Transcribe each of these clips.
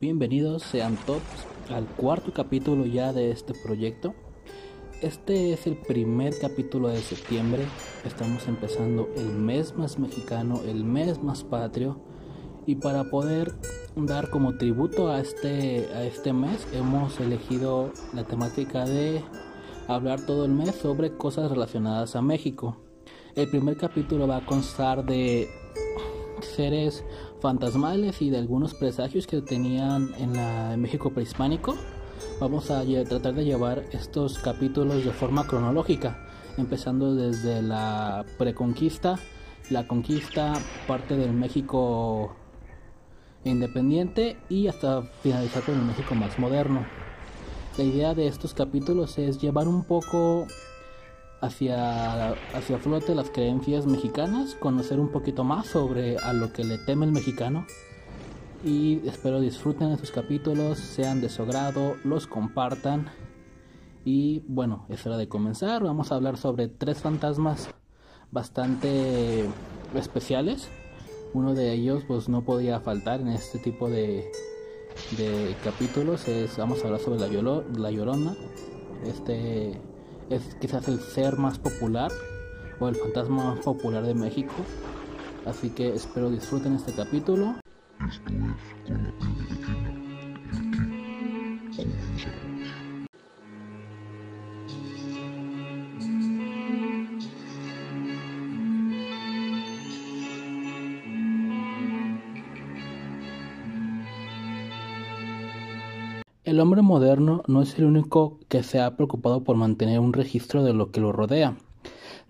Bienvenidos sean todos al cuarto capítulo ya de este proyecto. Este es el primer capítulo de septiembre. Estamos empezando el mes más mexicano, el mes más patrio. Y para poder dar como tributo a este, a este mes, hemos elegido la temática de hablar todo el mes sobre cosas relacionadas a México. El primer capítulo va a constar de seres fantasmales y de algunos presagios que tenían en, la, México prehispánico. Vamos a tratar de llevar estos capítulos de forma cronológica, empezando desde la preconquista, la conquista, parte del México independiente y hasta finalizar con el México más moderno. La idea de estos capítulos es llevar un poco hacia, hacia flote las creencias mexicanas, conocer un poquito más sobre a lo que le teme el mexicano. Y espero disfruten de sus capítulos, sean de su agrado, los compartan. Y bueno, es hora de comenzar, vamos a hablar sobre tres fantasmas bastante especiales, uno de ellos pues no podía faltar en este tipo de, de capítulos, es, vamos a hablar sobre la, la llorona, este es quizás el ser más popular o el fantasma más popular de México. Así que espero disfruten este capítulo. El hombre moderno no es el único que se ha preocupado por mantener un registro de lo que lo rodea.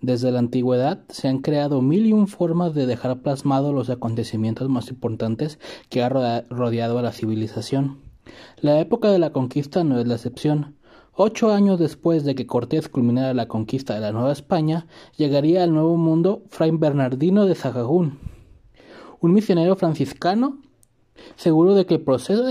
Desde la antigüedad se han creado mil y un formas de dejar plasmados los acontecimientos más importantes que ha rodeado a la civilización. La época de la conquista no es la excepción. Ocho años después de que Cortés culminara la conquista de la Nueva España, llegaría al Nuevo Mundo Fray Bernardino de Sahagún, un misionero franciscano seguro de que el proceso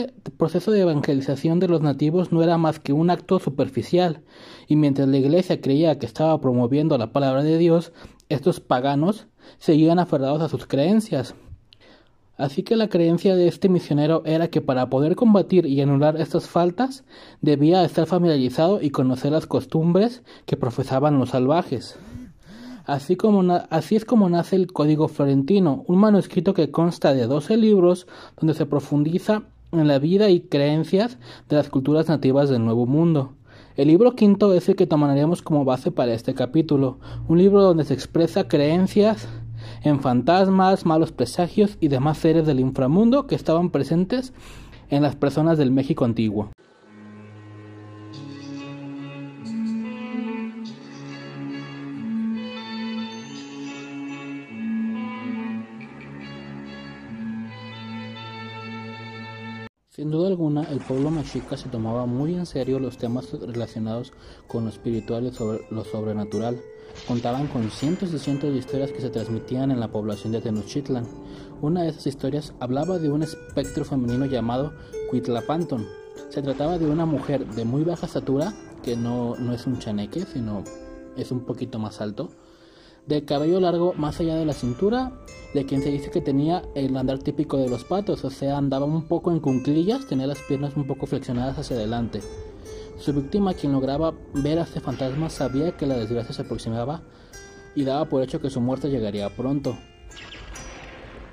de, evangelización de los nativos no era más que un acto superficial, y mientras la iglesia creía que estaba promoviendo la palabra de Dios, estos paganos seguían aferrados a sus creencias. Así que la creencia de este misionero era que para poder combatir y anular estas faltas debía estar familiarizado y conocer las costumbres que profesaban los salvajes. Así, como así es como nace el Código Florentino, un manuscrito que consta de 12 libros donde se profundiza en la vida y creencias de las culturas nativas del Nuevo Mundo. El libro quinto es el que tomaremos como base para este capítulo, un libro donde se expresa creencias en fantasmas, malos presagios y demás seres del inframundo que estaban presentes en las personas del México antiguo. Sin duda alguna, el pueblo mexica se tomaba muy en serio los temas relacionados con lo espiritual y sobre lo sobrenatural. Contaban con cientos y cientos de historias que se transmitían en la población de Tenochtitlan. Una de esas historias hablaba de un espectro femenino llamado Cuitlapanton. Se trataba de una mujer de muy baja estatura, que no, no es un chaneque, sino es un poquito más alto, de cabello largo más allá de la cintura, de quien se dice que tenía el andar típico de los patos, o sea, andaba un poco en cunclillas, tenía las piernas un poco flexionadas hacia adelante. Su víctima, quien lograba ver a este fantasma, sabía que la desgracia se aproximaba y daba por hecho que su muerte llegaría pronto.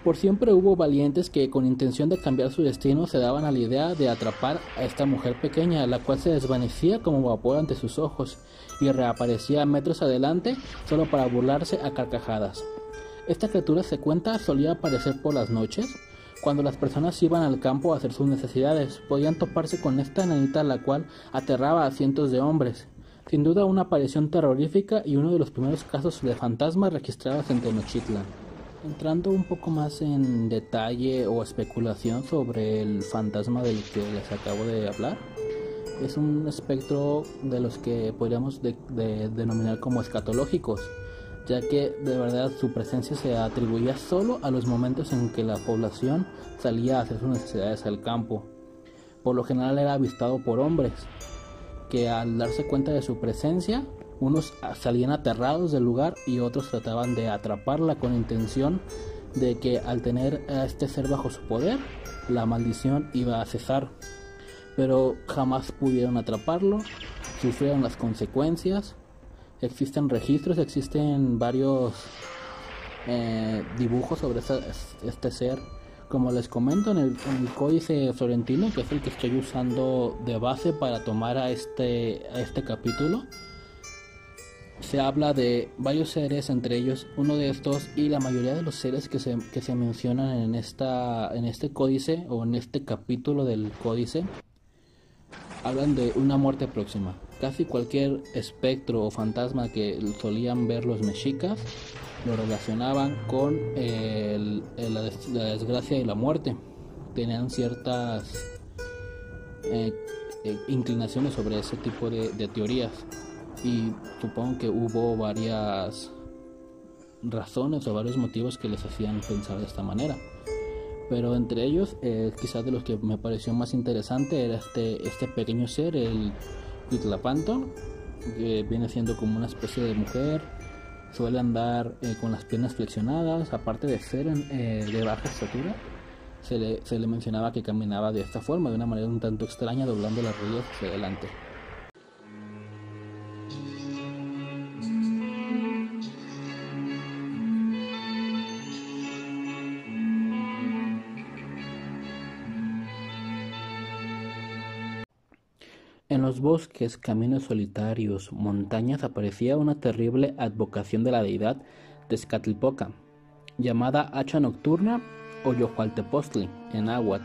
Por siempre hubo valientes que con intención de cambiar su destino se daban a la idea de atrapar a esta mujer pequeña, la cual se desvanecía como vapor ante sus ojos y reaparecía metros adelante solo para burlarse a carcajadas. Esta criatura se cuenta solía aparecer por las noches, cuando las personas iban al campo a hacer sus necesidades, podían toparse con esta nanita la cual aterraba a cientos de hombres. Sin duda una aparición terrorífica y uno de los primeros casos de fantasmas registrados en Tenochtitlan. Entrando un poco más en detalle o especulación sobre el fantasma del que les acabo de hablar, es un espectro de los que podríamos denominar como escatológicos, ya que de verdad su presencia se atribuía solo a los momentos en que la población salía a hacer sus necesidades al campo. Por lo general era avistado por hombres, que al darse cuenta de su presencia unos salían aterrados del lugar y otros trataban de atraparla con intención de que al tener a este ser bajo su poder, la maldición iba a cesar. Pero jamás pudieron atraparlo, sufrieron las consecuencias. Existen registros, existen varios eh, dibujos sobre este ser. Como les comento en el, códice florentino, que es el que estoy usando de base para tomar a este, a este capítulo, se habla de varios seres, entre ellos uno de estos y la mayoría de los seres que se, que se mencionan en, esta, en este códice o en este capítulo del códice hablan de una muerte próxima. Casi cualquier espectro o fantasma que solían ver los mexicas lo relacionaban con la, desgracia y la muerte. Tenían ciertas eh, eh, inclinaciones sobre ese tipo de, de teorías y supongo que hubo varias razones o varios motivos que les hacían pensar de esta manera. Pero entre ellos, eh, quizás de los que me pareció más interesante era este, este pequeño ser, el Huitlapanto, que viene siendo como una especie de mujer. Suele andar eh, con las piernas flexionadas, aparte de ser eh, de baja estatura. Se le, se le mencionaba que caminaba de esta forma, de una manera un tanto extraña, doblando las rodillas hacia adelante. Bosques, caminos solitarios, montañas aparecía una terrible advocación de la deidad Tezcatlipoca, llamada hacha nocturna o Yohualtepostli en agua.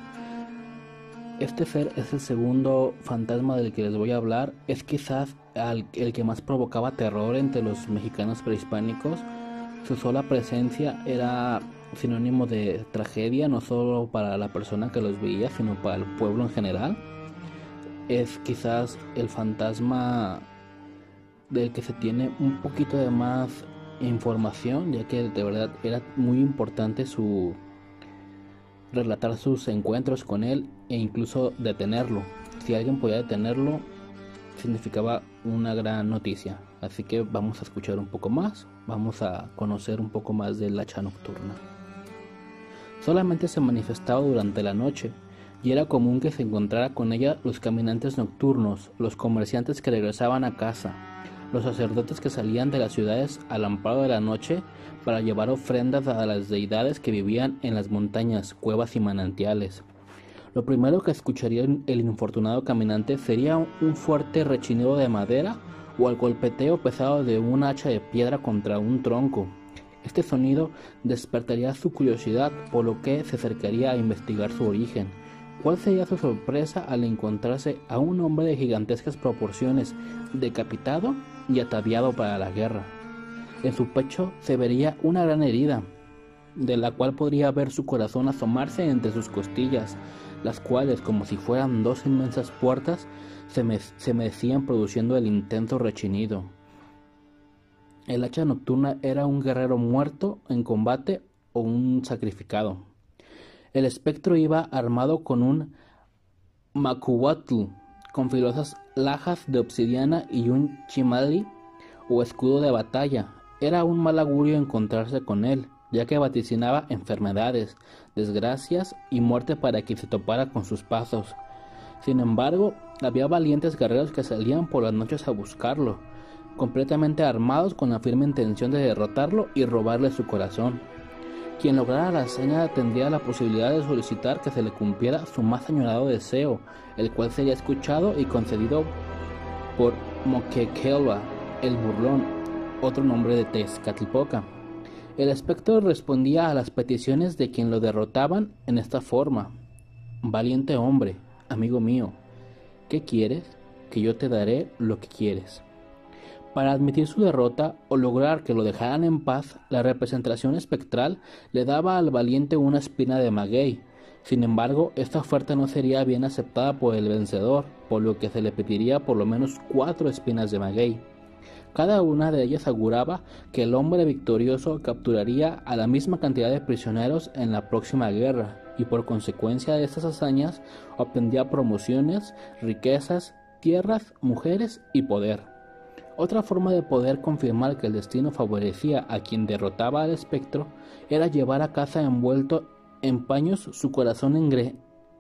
Este ser es el segundo fantasma del que les voy a hablar, es quizás el que más provocaba terror entre los mexicanos prehispánicos. Su sola presencia era sinónimo de tragedia, no solo para la persona que los veía, sino para el pueblo en general es quizás el fantasma del que se tiene un poquito de más información, ya que de verdad era muy importante su relatar sus encuentros con él e incluso detenerlo. Si alguien podía detenerlo, significaba una gran noticia. Así que vamos a escuchar un poco más, vamos a conocer un poco más del hacha nocturna. Solamente se manifestaba durante la noche, y era común que se encontrara con ella los caminantes nocturnos, los comerciantes que regresaban a casa, los sacerdotes que salían de las ciudades al amparo de la noche para llevar ofrendas a las deidades que vivían en las montañas, cuevas y manantiales. Lo primero que escucharía el infortunado caminante sería un fuerte rechinido de madera o el golpeteo pesado de un hacha de piedra contra un tronco. Este sonido despertaría su curiosidad, por lo que se acercaría a investigar su origen. ¿Cuál sería su sorpresa al encontrarse a un hombre de gigantescas proporciones, decapitado y ataviado para la guerra? En su pecho se vería una gran herida, de la cual podría ver su corazón asomarse entre sus costillas, las cuales, como si fueran dos inmensas puertas, se, me, se mecían produciendo el intenso rechinido. El hacha nocturna era un guerrero muerto en combate o un sacrificado. El espectro iba armado con un macuhuatl, con filosas lajas de obsidiana y un chimali o escudo de batalla. Era un mal augurio encontrarse con él, ya que vaticinaba enfermedades, desgracias y muerte para quien se topara con sus pasos. Sin embargo, había valientes guerreros que salían por las noches a buscarlo, completamente armados con la firme intención de derrotarlo y robarle su corazón. Quien lograra la hazaña tendría la posibilidad de solicitar que se le cumpliera su más añorado deseo, el cual sería escuchado y concedido por Moquequelva, el burlón, otro nombre de Tezcatlipoca. El espectro respondía a las peticiones de quien lo derrotaban en esta forma. Valiente hombre, amigo mío, ¿qué quieres? Que yo te daré lo que quieres. Para admitir su derrota o lograr que lo dejaran en paz, la representación espectral le daba al valiente una espina de maguey. Sin embargo, esta oferta no sería bien aceptada por el vencedor, por lo que se le pediría por lo menos cuatro espinas de maguey. Cada una de ellas auguraba que el hombre victorioso capturaría a la misma cantidad de prisioneros en la próxima guerra, y por consecuencia de estas hazañas obtendría promociones, riquezas, tierras, mujeres y poder. Otra forma de poder confirmar que el destino favorecía a quien derrotaba al espectro era llevar a casa envuelto en paños su corazón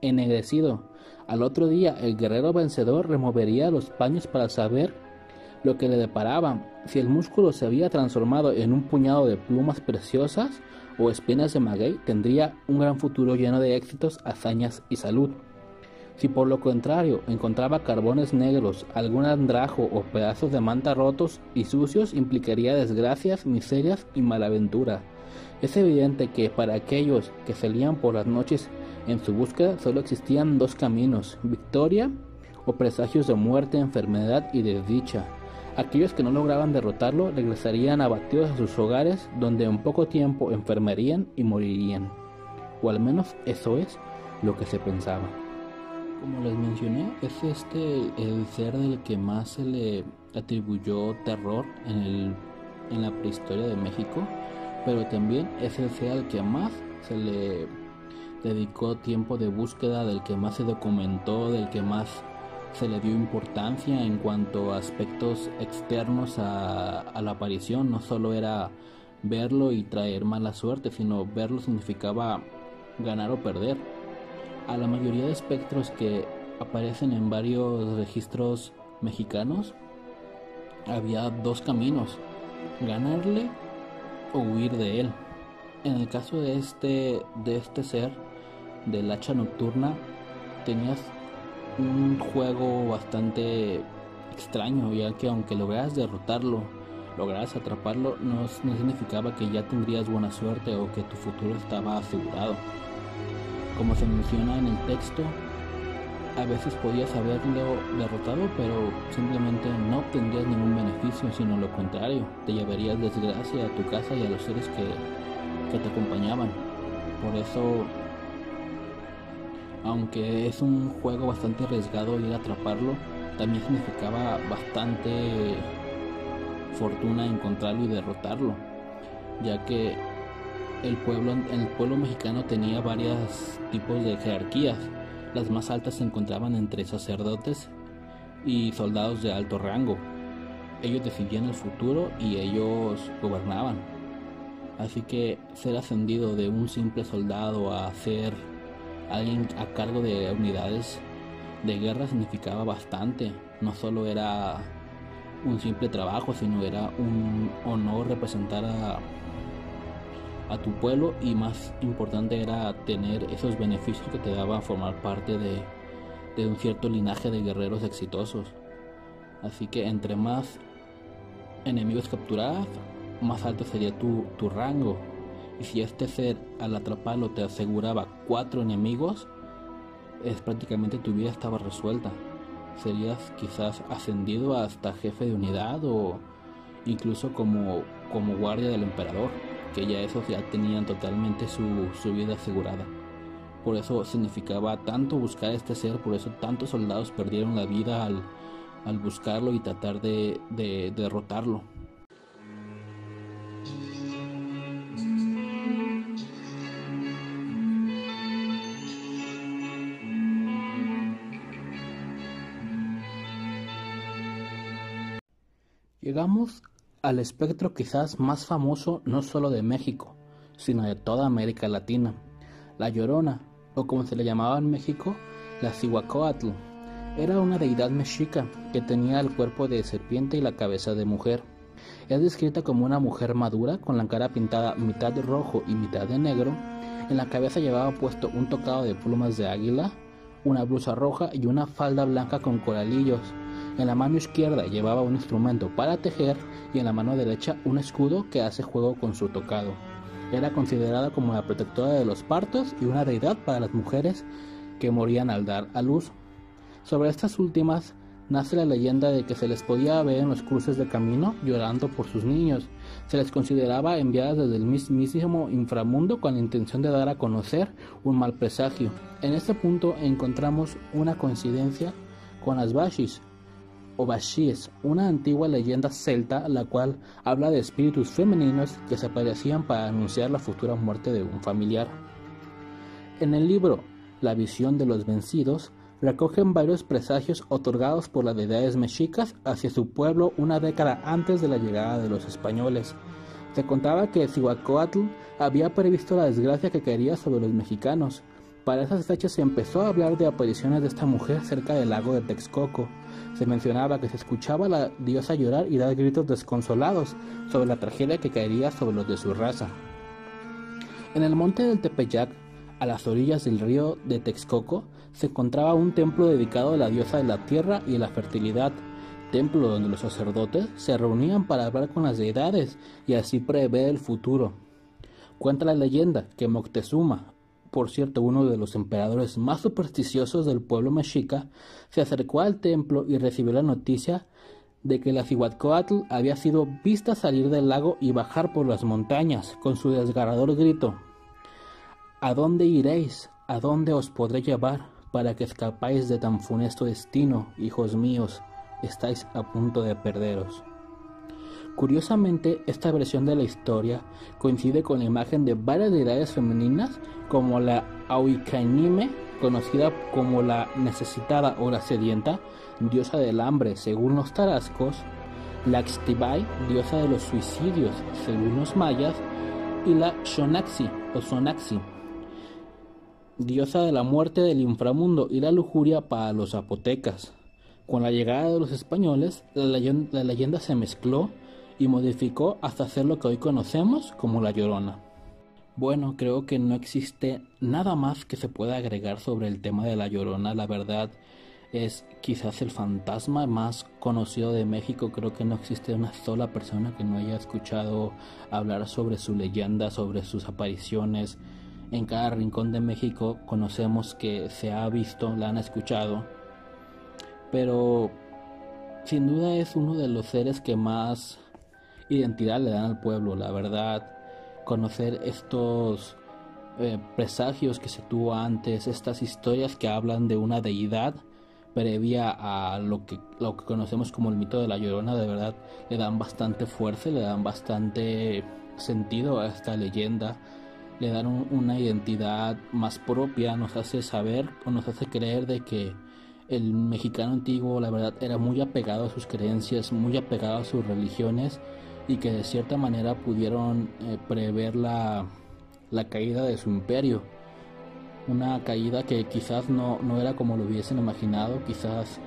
ennegrecido. Al otro día el guerrero vencedor removería los paños para saber lo que le deparaba, si el músculo se había transformado en un puñado de plumas preciosas o espinas de maguey, tendría un gran futuro lleno de éxitos, hazañas y salud. Si por lo contrario encontraba carbones negros, algún andrajo o pedazos de manta rotos y sucios, implicaría desgracias, miserias y malaventura. Es evidente que para aquellos que salían por las noches en su búsqueda solo existían dos caminos, victoria o presagios de muerte, enfermedad y desdicha. Aquellos que no lograban derrotarlo regresarían abatidos a sus hogares donde en poco tiempo enfermarían y morirían. O al menos eso es lo que se pensaba. Como les mencioné, es este el ser del que más se le atribuyó terror en, en la prehistoria de México, pero también es el ser al que más se le dedicó tiempo de búsqueda, del que más se documentó, del que más se le dio importancia en cuanto a aspectos externos a, a, la aparición. No solo era verlo y traer mala suerte, sino verlo significaba ganar o perder. A la mayoría de espectros que aparecen en varios registros mexicanos, había dos caminos, ganarle o huir de él. En el caso de este, de este ser, del hacha nocturna, tenías un juego bastante extraño, ya que aunque lograras derrotarlo, lograras atraparlo, no, no significaba que ya tendrías buena suerte o que tu futuro estaba asegurado. Como se menciona en el texto, a veces podías haberlo derrotado, pero simplemente no obtendrías ningún beneficio, sino lo contrario, te llevarías desgracia a tu casa y a los seres que, que te acompañaban. Por eso aunque es un juego bastante arriesgado ir a atraparlo, también significaba bastante fortuna encontrarlo y derrotarlo, ya que el pueblo, el pueblo mexicano tenía varios tipos de jerarquías. Las más altas se encontraban entre sacerdotes y soldados de alto rango. Ellos decidían el futuro y ellos gobernaban. Así que ser ascendido de un simple soldado a ser alguien a cargo de unidades de guerra significaba bastante. No solo era un simple trabajo, sino era un honor representar a, a tu pueblo y más importante era tener esos beneficios que te daba formar parte de, de un cierto linaje de guerreros exitosos. Así que entre más enemigos capturadas, más alto sería tu, tu rango y si este ser al atraparlo te aseguraba cuatro enemigos, es prácticamente tu vida estaba resuelta. Serías quizás ascendido hasta jefe de unidad o incluso como, como guardia del emperador, que ya esos ya tenían totalmente su, su vida asegurada. Por eso significaba tanto buscar este ser, por eso tantos soldados perdieron la vida al, al buscarlo y tratar de, de derrotarlo. Llegamos al espectro quizás más famoso no solo de México, sino de toda América Latina, la Llorona, o como se le llamaba en México, la Cihuacóatl. Era una deidad mexica que tenía el cuerpo de serpiente y la cabeza de mujer. Es descrita como una mujer madura con la cara pintada mitad de rojo y mitad de negro. En la cabeza llevaba puesto un tocado de plumas de águila, una blusa roja y una falda blanca con coralillos. En la mano izquierda llevaba un instrumento para tejer y en la mano derecha un escudo que hace juego con su tocado. Era considerada como la protectora de los partos y una deidad para las mujeres que morían al dar a luz. Sobre estas últimas nace la leyenda de que se les podía ver en los cruces de camino llorando por sus niños. Se les consideraba enviadas desde el mismísimo inframundo con la intención de dar a conocer un mal presagio. En este punto encontramos una coincidencia con las Bashis, o una antigua leyenda celta la cual habla de espíritus femeninos que se aparecían para anunciar la futura muerte de un familiar. En el libro La visión de los vencidos, recogen varios presagios otorgados por las deidades mexicas hacia su pueblo una década antes de la llegada de los españoles. Se contaba que Cihuacóatl había previsto la desgracia que caería sobre los mexicanos. Para esas fechas se empezó a hablar de apariciones de esta mujer cerca del lago de Texcoco. Se mencionaba que se escuchaba a la diosa llorar y dar gritos desconsolados sobre la tragedia que caería sobre los de su raza. En el monte del Tepeyac, a las orillas del río de Texcoco, se encontraba un templo dedicado a la diosa de la tierra y de la fertilidad, templo donde los sacerdotes se reunían para hablar con las deidades y así prever el futuro. Cuenta la leyenda que Moctezuma, por cierto uno de los emperadores más supersticiosos del pueblo mexica, se acercó al templo y recibió la noticia de que la Cihuatcoatl había sido vista salir del lago y bajar por las montañas con su desgarrador grito. ¿A dónde iréis? ¿A dónde os podré llevar para que escapáis de tan funesto destino, hijos míos? Estáis a punto de perderos. Curiosamente, esta versión de la historia coincide con la imagen de varias deidades femeninas como la Auicanime, conocida como la necesitada o la sedienta, diosa del hambre según los tarascos, la Xtibai, diosa de los suicidios según los mayas, y la Shonaxi o Sonaxi, diosa de la muerte del inframundo y la lujuria para los zapotecas. Con la llegada de los españoles, la leyenda, se mezcló y modificó hasta hacer lo que hoy conocemos como la Llorona. Bueno, creo que no existe nada más que se pueda agregar sobre el tema de la Llorona. La verdad es quizás el fantasma más conocido de México. Creo que no existe una sola persona que no haya escuchado hablar sobre su leyenda, sobre sus apariciones en cada rincón de México conocemos que se ha visto, la han escuchado, pero sin duda es uno de los seres que más identidad le dan al pueblo, la verdad, conocer estos eh, presagios que se tuvo antes, estas historias que hablan de una deidad previa a lo que, lo que conocemos como el mito de la llorona, de verdad le dan bastante fuerza, le dan bastante sentido a esta leyenda. Le dan una identidad más propia, nos hace saber o nos hace creer de que el mexicano antiguo la verdad era muy apegado a sus creencias, muy apegado a sus religiones y que de cierta manera pudieron eh, prever la, la, caída de su imperio. Una caída que quizás no, no era como lo hubiesen imaginado, quizás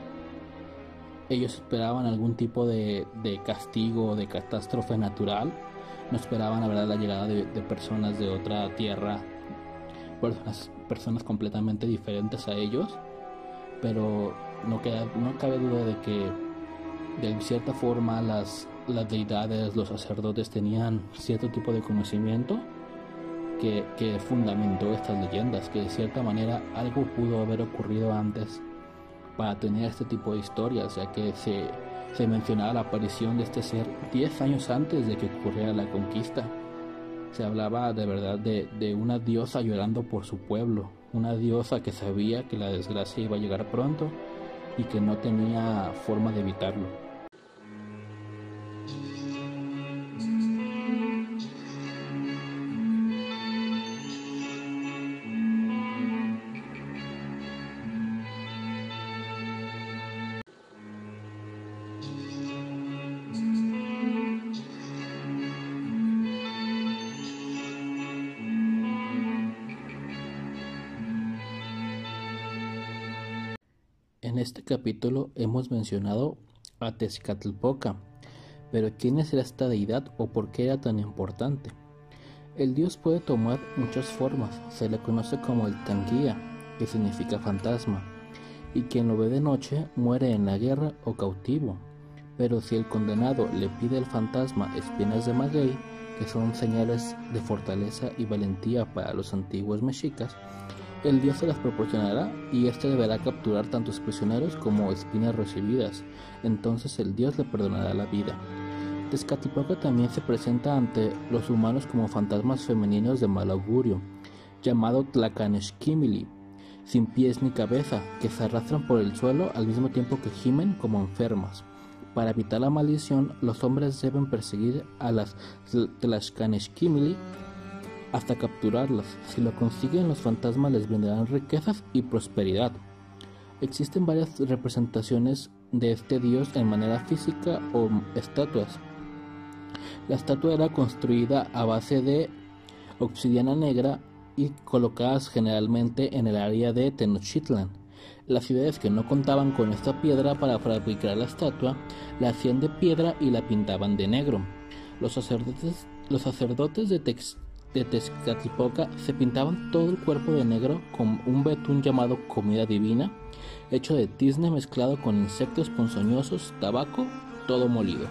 ellos esperaban algún tipo de, de castigo o de catástrofe natural no esperaban la verdad la llegada de, personas de otra tierra, personas, personas completamente diferentes a ellos, pero no, queda, no cabe duda de que de cierta forma las, las deidades, los sacerdotes tenían cierto tipo de conocimiento que, que, fundamentó estas leyendas, que de cierta manera algo pudo haber ocurrido antes para tener este tipo de historias, ya que se se mencionaba la aparición de este ser 10 años antes de que ocurriera la conquista. Se hablaba de verdad de, de una diosa llorando por su pueblo, una diosa que sabía que la desgracia iba a llegar pronto y que no tenía forma de evitarlo. Este capítulo hemos mencionado a Tezcatlipoca, pero ¿quién es esta deidad o por qué era tan importante? El dios puede tomar muchas formas, se le conoce como el Tanguía, que significa fantasma, y quien lo ve de noche muere en la guerra o cautivo. Pero si el condenado le pide al fantasma espinas de maguey, que son señales de fortaleza y valentía para los antiguos mexicas, el dios se las proporcionará y éste deberá capturar tantos prisioneros como espinas recibidas. Entonces el dios le perdonará la vida. Tezcatlipoca también se presenta ante los humanos como fantasmas femeninos de mal augurio, llamado Tlacaneshkimili, sin pies ni cabeza, que se arrastran por el suelo al mismo tiempo que gimen como enfermas. Para evitar la maldición, los hombres deben perseguir a las Tlacaneshkimili hasta capturarlas. Si lo consiguen, los fantasmas les brindarán riquezas y prosperidad. Existen varias representaciones de este dios en manera física o estatuas. La estatua era construida a base de obsidiana negra y colocadas generalmente en el área de Tenochtitlan. Las ciudades que no contaban con esta piedra para fabricar la estatua la hacían de piedra y la pintaban de negro. Los sacerdotes, los sacerdotes de, de Tezcatlipoca se pintaban todo el cuerpo de negro con un betún llamado comida divina, hecho de tizne mezclado con insectos ponzoñosos, tabaco, todo molido.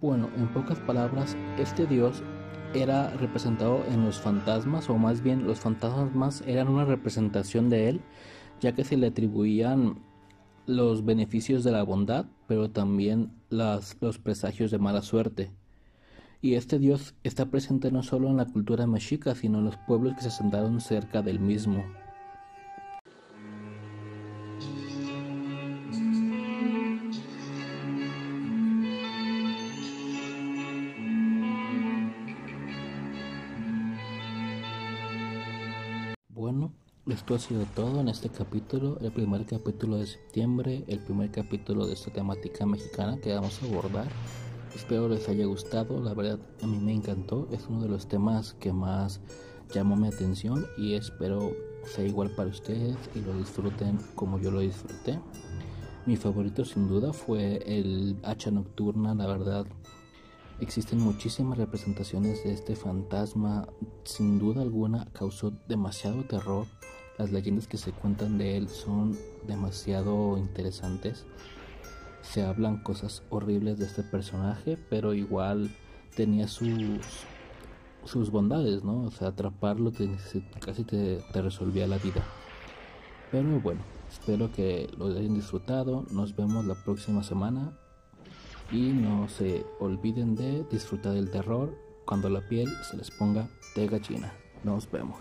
Bueno, en pocas palabras, este dios era representado en los fantasmas, o más bien los fantasmas eran una representación de él, ya que se le atribuían los beneficios de la bondad, pero también las, los presagios de mala suerte. Y este dios está presente no solo en la cultura mexica, sino en los pueblos que se asentaron cerca del mismo. Esto ha sido todo en este capítulo, el primer capítulo de septiembre, el primer capítulo de esta temática mexicana que vamos a abordar. Espero les haya gustado, la verdad a mí me encantó, es uno de los temas que más llamó mi atención y espero sea igual para ustedes y lo disfruten como yo lo disfruté. Mi favorito sin duda fue el hacha nocturna, la verdad Existen muchísimas representaciones de este fantasma, sin duda alguna causó demasiado terror. Las leyendas que se cuentan de él son demasiado interesantes. Se hablan cosas horribles de este personaje, pero igual tenía sus sus bondades, ¿no? O sea, atraparlo casi te, te resolvía la vida. Pero bueno, espero que lo hayan disfrutado. Nos vemos la próxima semana y no se olviden de disfrutar del terror cuando la piel se les ponga de gallina. Nos vemos.